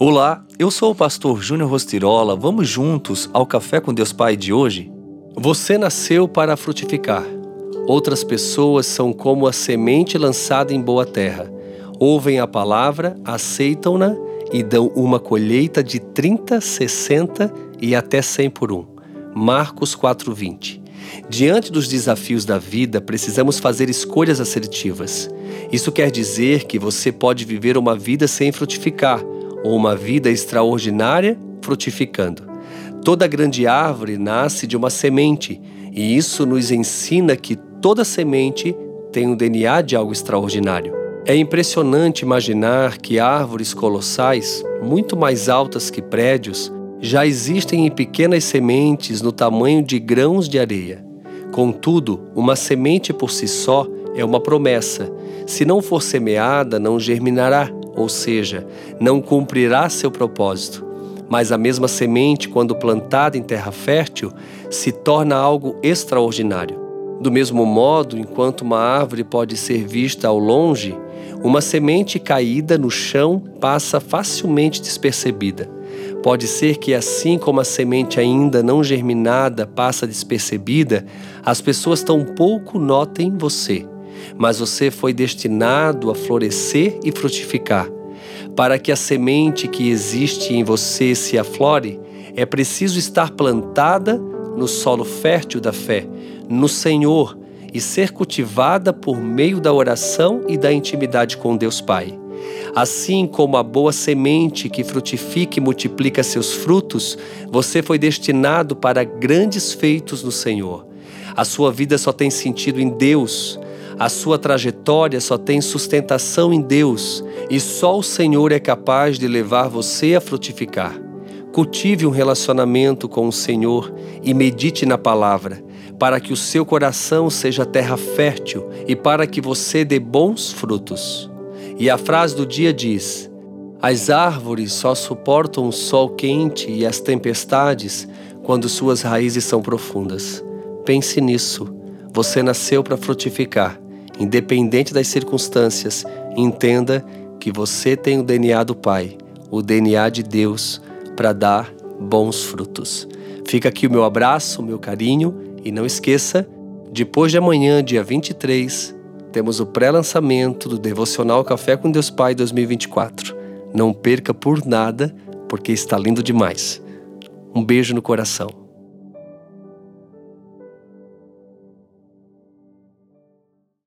Olá, eu sou o pastor Júnior Rostirola. Vamos juntos ao Café com Deus Pai de hoje? Você nasceu para frutificar. Outras pessoas são como a semente lançada em boa terra. Ouvem a palavra, aceitam-na e dão uma colheita de 30, 60 e até 100 por um. Marcos 4:20. Diante dos desafios da vida, precisamos fazer escolhas assertivas. Isso quer dizer que você pode viver uma vida sem frutificar ou uma vida extraordinária frutificando. Toda grande árvore nasce de uma semente, e isso nos ensina que toda semente tem o um DNA de algo extraordinário. É impressionante imaginar que árvores colossais, muito mais altas que prédios, já existem em pequenas sementes no tamanho de grãos de areia. Contudo, uma semente por si só é uma promessa. Se não for semeada, não germinará ou seja, não cumprirá seu propósito. Mas a mesma semente, quando plantada em terra fértil, se torna algo extraordinário. Do mesmo modo, enquanto uma árvore pode ser vista ao longe, uma semente caída no chão passa facilmente despercebida. Pode ser que, assim como a semente ainda não germinada passa despercebida, as pessoas tampouco notem você mas você foi destinado a florescer e frutificar. Para que a semente que existe em você se aflore, é preciso estar plantada no solo fértil da fé, no Senhor, e ser cultivada por meio da oração e da intimidade com Deus Pai. Assim como a boa semente que frutifica e multiplica seus frutos, você foi destinado para grandes feitos no Senhor. A sua vida só tem sentido em Deus, a sua trajetória só tem sustentação em Deus e só o Senhor é capaz de levar você a frutificar. Cultive um relacionamento com o Senhor e medite na palavra, para que o seu coração seja terra fértil e para que você dê bons frutos. E a frase do dia diz: As árvores só suportam o sol quente e as tempestades quando suas raízes são profundas. Pense nisso. Você nasceu para frutificar Independente das circunstâncias, entenda que você tem o DNA do Pai, o DNA de Deus, para dar bons frutos. Fica aqui o meu abraço, o meu carinho e não esqueça, depois de amanhã, dia 23, temos o pré-lançamento do Devocional Café com Deus Pai 2024. Não perca por nada, porque está lindo demais. Um beijo no coração.